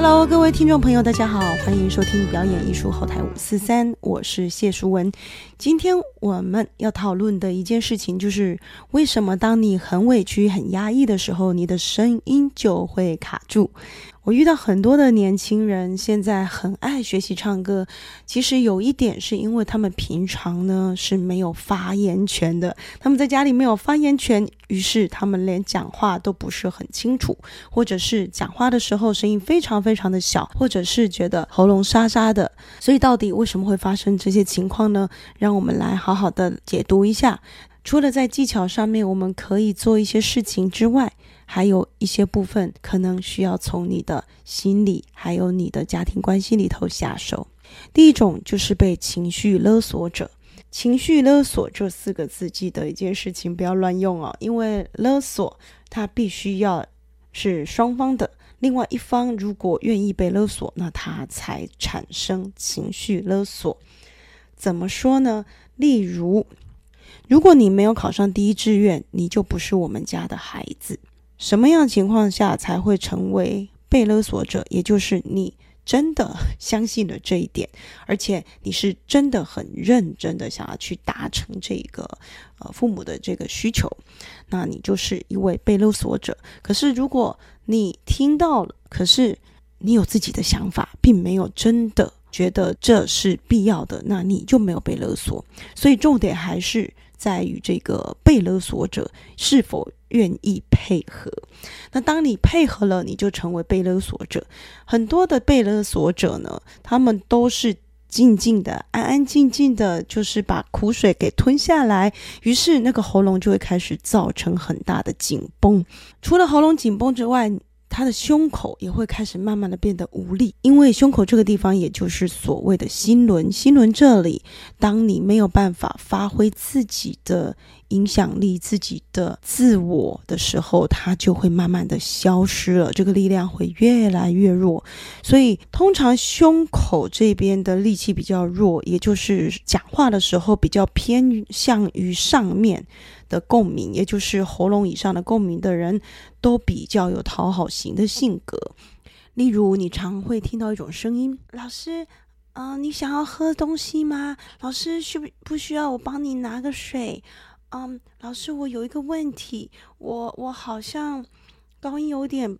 Hello，各位听众朋友，大家好，欢迎收听表演艺术后台五四三，我是谢淑文。今天我们要讨论的一件事情，就是为什么当你很委屈、很压抑的时候，你的声音就会卡住。我遇到很多的年轻人，现在很爱学习唱歌。其实有一点是因为他们平常呢是没有发言权的，他们在家里没有发言权，于是他们连讲话都不是很清楚，或者是讲话的时候声音非常非常的小，或者是觉得喉咙沙沙的。所以到底为什么会发生这些情况呢？让我们来好好的解读一下。除了在技巧上面我们可以做一些事情之外，还有一些部分可能需要从你的心理，还有你的家庭关系里头下手。第一种就是被情绪勒索者。情绪勒索这四个字，记得一件事情，不要乱用哦，因为勒索它必须要是双方的，另外一方如果愿意被勒索，那他才产生情绪勒索。怎么说呢？例如，如果你没有考上第一志愿，你就不是我们家的孩子。什么样情况下才会成为被勒索者？也就是你真的相信了这一点，而且你是真的很认真的想要去达成这个呃父母的这个需求，那你就是一位被勒索者。可是如果你听到了，可是你有自己的想法，并没有真的觉得这是必要的，那你就没有被勒索。所以重点还是在于这个被勒索者是否。愿意配合，那当你配合了，你就成为被勒索者。很多的被勒索者呢，他们都是静静的、安安静静的，就是把苦水给吞下来，于是那个喉咙就会开始造成很大的紧绷。除了喉咙紧绷之外，他的胸口也会开始慢慢的变得无力，因为胸口这个地方，也就是所谓的心轮。心轮这里，当你没有办法发挥自己的影响力、自己的自我的时候，它就会慢慢的消失了，这个力量会越来越弱。所以，通常胸口这边的力气比较弱，也就是讲话的时候比较偏向于上面。的共鸣，也就是喉咙以上的共鸣的人，都比较有讨好型的性格。例如，你常会听到一种声音：“老师，嗯，你想要喝东西吗？老师，需不不需要我帮你拿个水？嗯，老师，我有一个问题，我我好像高音有点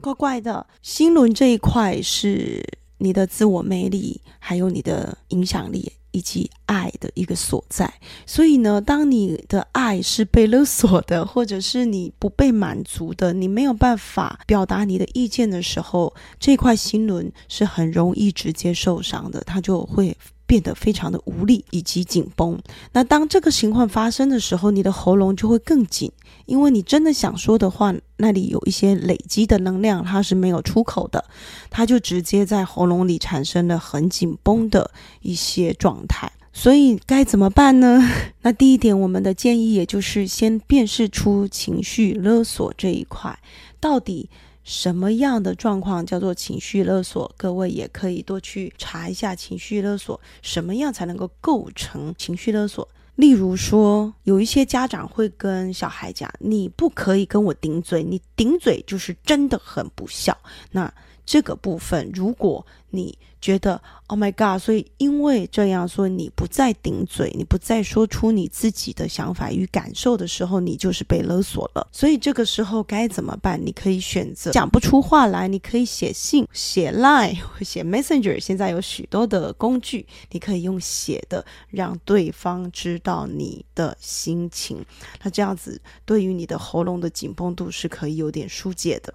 怪怪的。心轮这一块是你的自我魅力，还有你的影响力。”以及爱的一个所在，所以呢，当你的爱是被勒索的，或者是你不被满足的，你没有办法表达你的意见的时候，这块心轮是很容易直接受伤的，它就会。变得非常的无力以及紧绷。那当这个情况发生的时候，你的喉咙就会更紧，因为你真的想说的话，那里有一些累积的能量，它是没有出口的，它就直接在喉咙里产生了很紧绷的一些状态。所以该怎么办呢？那第一点，我们的建议也就是先辨识出情绪勒索这一块到底。什么样的状况叫做情绪勒索？各位也可以多去查一下情绪勒索，什么样才能够构成情绪勒索？例如说，有一些家长会跟小孩讲：“你不可以跟我顶嘴，你顶嘴就是真的很不孝。”那这个部分，如果你觉得 “Oh my God”，所以因为这样说，你不再顶嘴，你不再说出你自己的想法与感受的时候，你就是被勒索了。所以这个时候该怎么办？你可以选择讲不出话来，你可以写信、写 Line、写 Messenger。现在有许多的工具，你可以用写的，让对方知道你的心情。那这样子，对于你的喉咙的紧绷度是可以有点疏解的。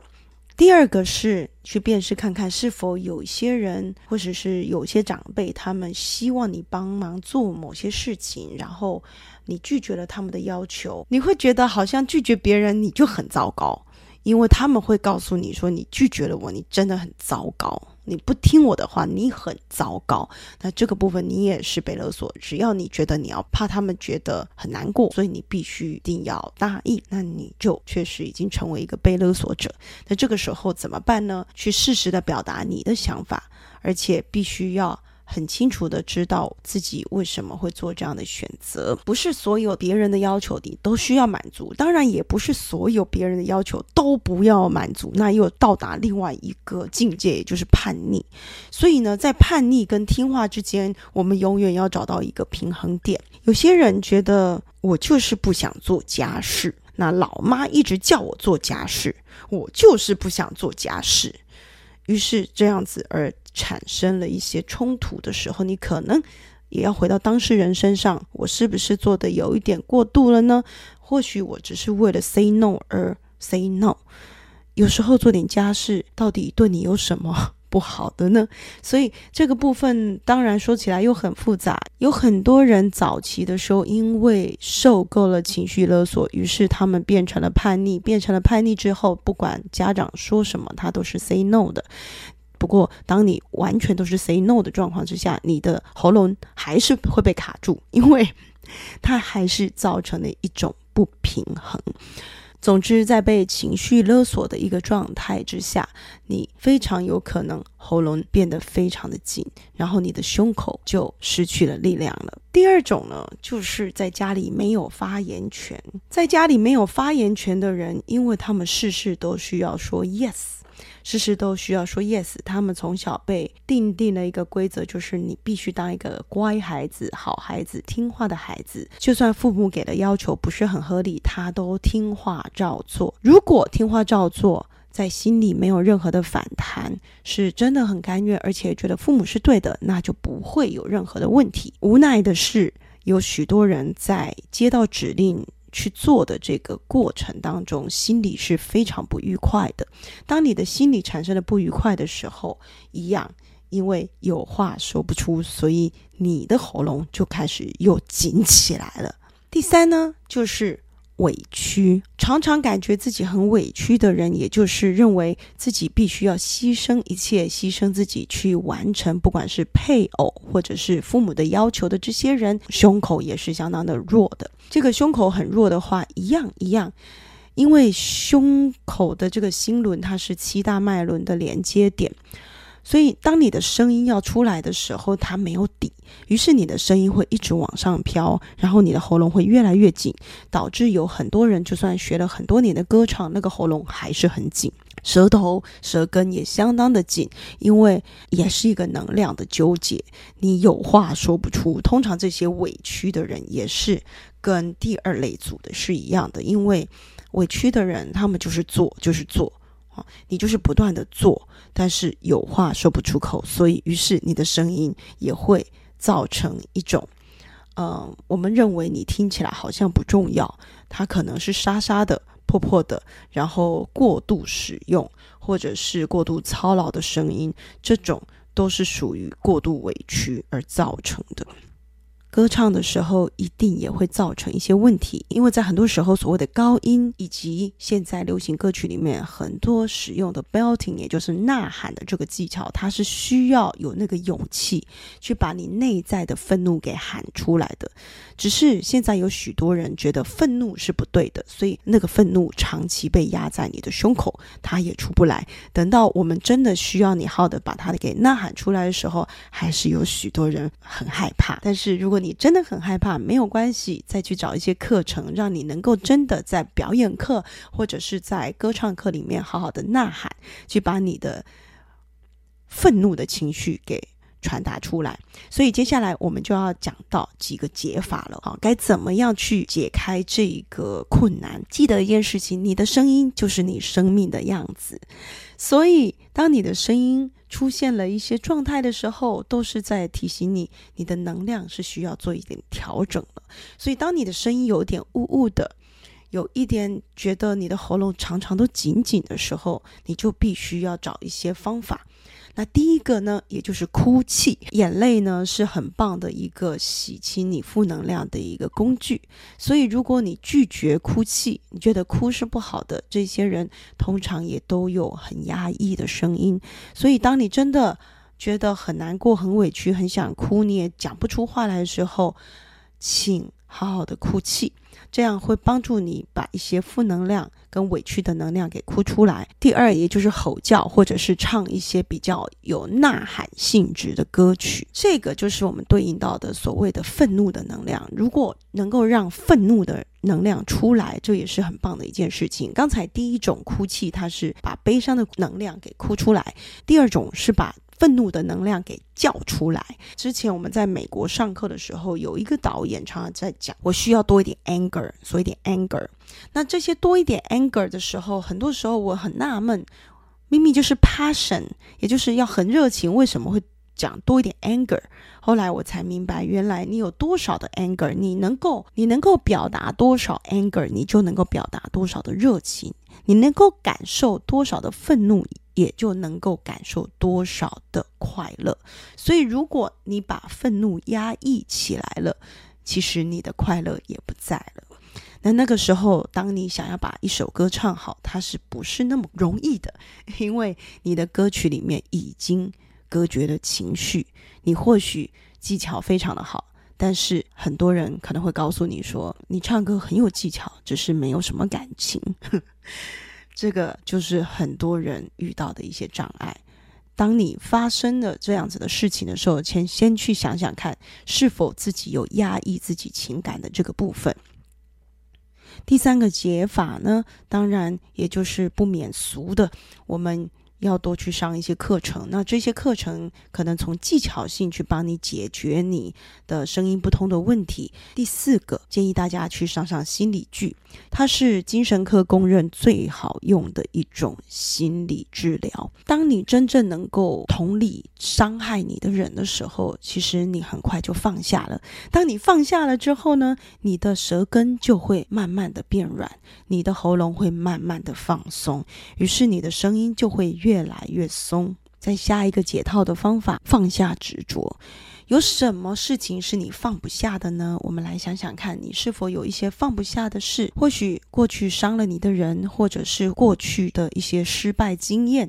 第二个是去辨识看看是否有一些人，或者是有些长辈，他们希望你帮忙做某些事情，然后你拒绝了他们的要求，你会觉得好像拒绝别人你就很糟糕，因为他们会告诉你说你拒绝了我，你真的很糟糕。你不听我的话，你很糟糕。那这个部分你也是被勒索。只要你觉得你要怕他们觉得很难过，所以你必须一定要答应，那你就确实已经成为一个被勒索者。那这个时候怎么办呢？去适时的表达你的想法，而且必须要很清楚的知道自己为什么会做这样的选择。不是所有别人的要求你都需要满足，当然也不是所有别人的要求都不要满足，那又到达另外一个境界，也就是叛逆。所以呢，在叛逆跟听话之间，我们永远要找到一个平衡点。有些人觉得我就是不想做家事，那老妈一直叫我做家事，我就是不想做家事。于是这样子而产生了一些冲突的时候，你可能也要回到当事人身上，我是不是做的有一点过度了呢？或许我只是为了 say no 而 say no。有时候做点家事，到底对你有什么？不好的呢，所以这个部分当然说起来又很复杂。有很多人早期的时候，因为受够了情绪勒索，于是他们变成了叛逆。变成了叛逆之后，不管家长说什么，他都是 say no 的。不过，当你完全都是 say no 的状况之下，你的喉咙还是会被卡住，因为 它还是造成了一种不平衡。总之，在被情绪勒索的一个状态之下，你非常有可能喉咙变得非常的紧，然后你的胸口就失去了力量了。第二种呢，就是在家里没有发言权，在家里没有发言权的人，因为他们事事都需要说 yes。事事都需要说 yes，他们从小被定定了一个规则，就是你必须当一个乖孩子、好孩子、听话的孩子。就算父母给的要求不是很合理，他都听话照做。如果听话照做，在心里没有任何的反弹，是真的很甘愿，而且觉得父母是对的，那就不会有任何的问题。无奈的是，有许多人在接到指令。去做的这个过程当中，心里是非常不愉快的。当你的心里产生了不愉快的时候，一样，因为有话说不出，所以你的喉咙就开始又紧起来了。第三呢，就是。委屈，常常感觉自己很委屈的人，也就是认为自己必须要牺牲一切，牺牲自己去完成，不管是配偶或者是父母的要求的这些人，胸口也是相当的弱的。这个胸口很弱的话，一样一样，因为胸口的这个心轮，它是七大脉轮的连接点。所以，当你的声音要出来的时候，它没有底，于是你的声音会一直往上飘，然后你的喉咙会越来越紧，导致有很多人就算学了很多年的歌唱，那个喉咙还是很紧，舌头、舌根也相当的紧，因为也是一个能量的纠结，你有话说不出。通常这些委屈的人也是跟第二类组的是一样的，因为委屈的人他们就是做，就是做。你就是不断的做，但是有话说不出口，所以于是你的声音也会造成一种，呃，我们认为你听起来好像不重要，它可能是沙沙的、破破的，然后过度使用或者是过度操劳的声音，这种都是属于过度委屈而造成的。歌唱的时候，一定也会造成一些问题，因为在很多时候，所谓的高音以及现在流行歌曲里面很多使用的 belting，也就是呐喊的这个技巧，它是需要有那个勇气去把你内在的愤怒给喊出来的。只是现在有许多人觉得愤怒是不对的，所以那个愤怒长期被压在你的胸口，它也出不来。等到我们真的需要你好的把它给呐喊出来的时候，还是有许多人很害怕。但是如果你你真的很害怕，没有关系，再去找一些课程，让你能够真的在表演课或者是在歌唱课里面好好的呐喊，去把你的愤怒的情绪给传达出来。所以接下来我们就要讲到几个解法了啊，该怎么样去解开这个困难？记得一件事情，你的声音就是你生命的样子，所以当你的声音。出现了一些状态的时候，都是在提醒你，你的能量是需要做一点调整了。所以，当你的声音有点呜呜的，有一点觉得你的喉咙常常都紧紧的时候，你就必须要找一些方法。那第一个呢，也就是哭泣，眼泪呢是很棒的一个洗清你负能量的一个工具。所以，如果你拒绝哭泣，你觉得哭是不好的，这些人通常也都有很压抑的声音。所以，当你真的觉得很难过、很委屈、很想哭，你也讲不出话来的时候，请好好的哭泣。这样会帮助你把一些负能量跟委屈的能量给哭出来。第二，也就是吼叫，或者是唱一些比较有呐喊性质的歌曲，这个就是我们对应到的所谓的愤怒的能量。如果能够让愤怒的能量出来，这也是很棒的一件事情。刚才第一种哭泣，它是把悲伤的能量给哭出来；第二种是把。愤怒的能量给叫出来。之前我们在美国上课的时候，有一个导演常常在讲，我需要多一点 anger，所以点 anger。那这些多一点 anger 的时候，很多时候我很纳闷，明明就是 passion，也就是要很热情，为什么会讲多一点 anger？后来我才明白，原来你有多少的 anger，你能够你能够表达多少 anger，你就能够表达多少的热情，你能够感受多少的愤怒。也就能够感受多少的快乐。所以，如果你把愤怒压抑起来了，其实你的快乐也不在了。那那个时候，当你想要把一首歌唱好，它是不是那么容易的？因为你的歌曲里面已经隔绝了情绪。你或许技巧非常的好，但是很多人可能会告诉你说，你唱歌很有技巧，只是没有什么感情。这个就是很多人遇到的一些障碍。当你发生了这样子的事情的时候，先先去想想看，是否自己有压抑自己情感的这个部分。第三个解法呢，当然也就是不免俗的，我们。要多去上一些课程，那这些课程可能从技巧性去帮你解决你的声音不通的问题。第四个，建议大家去上上心理剧，它是精神科公认最好用的一种心理治疗。当你真正能够同理伤害你的人的时候，其实你很快就放下了。当你放下了之后呢，你的舌根就会慢慢的变软，你的喉咙会慢慢的放松，于是你的声音就会。越来越松，再下一个解套的方法，放下执着。有什么事情是你放不下的呢？我们来想想看，你是否有一些放不下的事？或许过去伤了你的人，或者是过去的一些失败经验，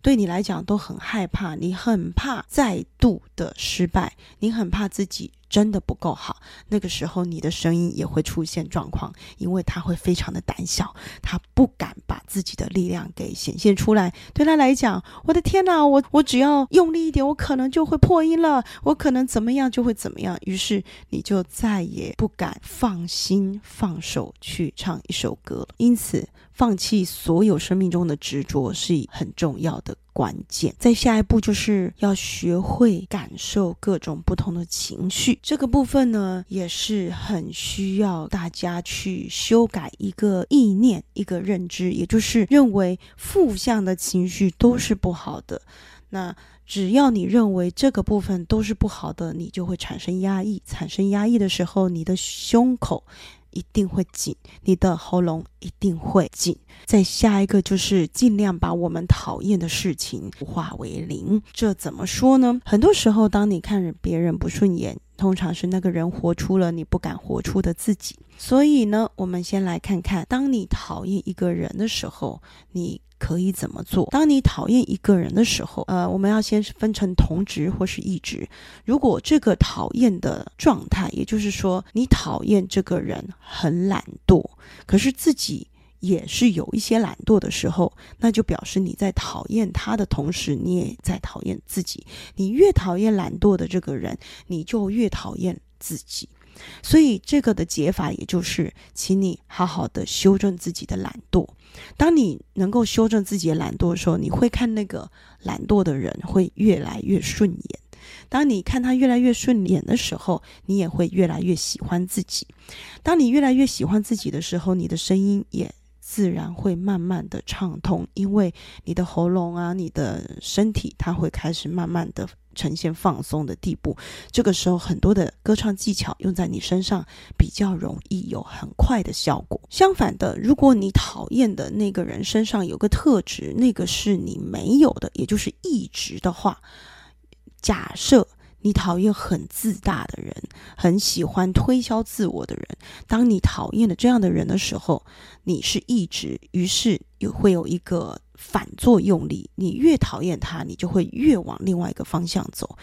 对你来讲都很害怕，你很怕再度的失败，你很怕自己。真的不够好，那个时候你的声音也会出现状况，因为他会非常的胆小，他不敢把自己的力量给显现出来。对他来讲，我的天哪，我我只要用力一点，我可能就会破音了，我可能怎么样就会怎么样。于是你就再也不敢放心放手去唱一首歌。因此，放弃所有生命中的执着是很重要的。关键，在下一步就是要学会感受各种不同的情绪。这个部分呢，也是很需要大家去修改一个意念、一个认知，也就是认为负向的情绪都是不好的。那只要你认为这个部分都是不好的，你就会产生压抑。产生压抑的时候，你的胸口。一定会紧，你的喉咙一定会紧。再下一个就是尽量把我们讨厌的事情化为零。这怎么说呢？很多时候，当你看别人不顺眼，通常是那个人活出了你不敢活出的自己。所以呢，我们先来看看，当你讨厌一个人的时候，你。可以怎么做？当你讨厌一个人的时候，呃，我们要先分成同值或是异值。如果这个讨厌的状态，也就是说你讨厌这个人很懒惰，可是自己也是有一些懒惰的时候，那就表示你在讨厌他的同时，你也在讨厌自己。你越讨厌懒惰的这个人，你就越讨厌自己。所以这个的解法，也就是，请你好好的修正自己的懒惰。当你能够修正自己的懒惰的时候，你会看那个懒惰的人会越来越顺眼。当你看他越来越顺眼的时候，你也会越来越喜欢自己。当你越来越喜欢自己的时候，你的声音也自然会慢慢的畅通，因为你的喉咙啊，你的身体，它会开始慢慢的。呈现放松的地步，这个时候很多的歌唱技巧用在你身上比较容易有很快的效果。相反的，如果你讨厌的那个人身上有个特质，那个是你没有的，也就是一直的话，假设你讨厌很自大的人，很喜欢推销自我的人，当你讨厌了这样的人的时候，你是一直，于是有会有一个。反作用力，你越讨厌他，你就会越往另外一个方向走。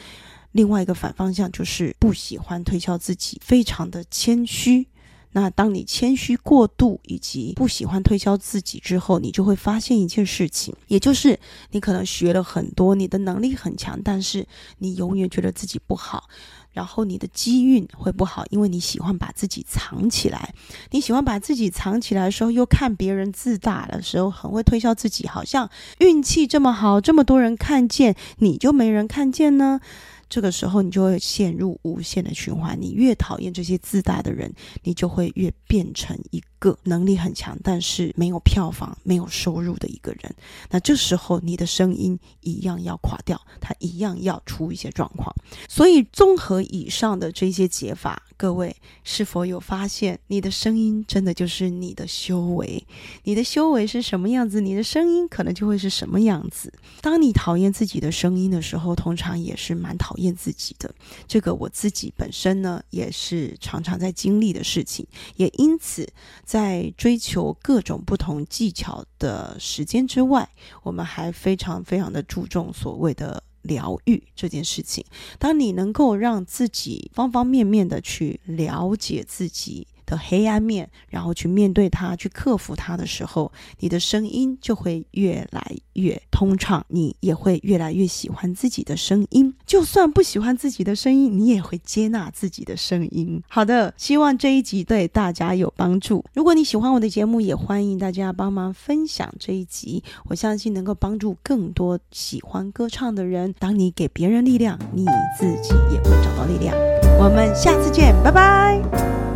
另外一个反方向就是不喜欢推销自己，非常的谦虚。那当你谦虚过度以及不喜欢推销自己之后，你就会发现一件事情，也就是你可能学了很多，你的能力很强，但是你永远觉得自己不好。然后你的机运会不好，因为你喜欢把自己藏起来。你喜欢把自己藏起来的时候，又看别人自大的时候，很会推销自己，好像运气这么好，这么多人看见，你就没人看见呢？这个时候，你就会陷入无限的循环。你越讨厌这些自大的人，你就会越变成一个能力很强，但是没有票房、没有收入的一个人。那这时候，你的声音一样要垮掉，他一样要出一些状况。所以，综合以上的这些解法。各位是否有发现，你的声音真的就是你的修为？你的修为是什么样子，你的声音可能就会是什么样子。当你讨厌自己的声音的时候，通常也是蛮讨厌自己的。这个我自己本身呢，也是常常在经历的事情。也因此，在追求各种不同技巧的时间之外，我们还非常非常的注重所谓的。疗愈这件事情，当你能够让自己方方面面的去了解自己。的黑暗面，然后去面对它，去克服它的时候，你的声音就会越来越通畅，你也会越来越喜欢自己的声音。就算不喜欢自己的声音，你也会接纳自己的声音。好的，希望这一集对大家有帮助。如果你喜欢我的节目，也欢迎大家帮忙分享这一集，我相信能够帮助更多喜欢歌唱的人。当你给别人力量，你自己也会找到力量。我们下次见，拜拜。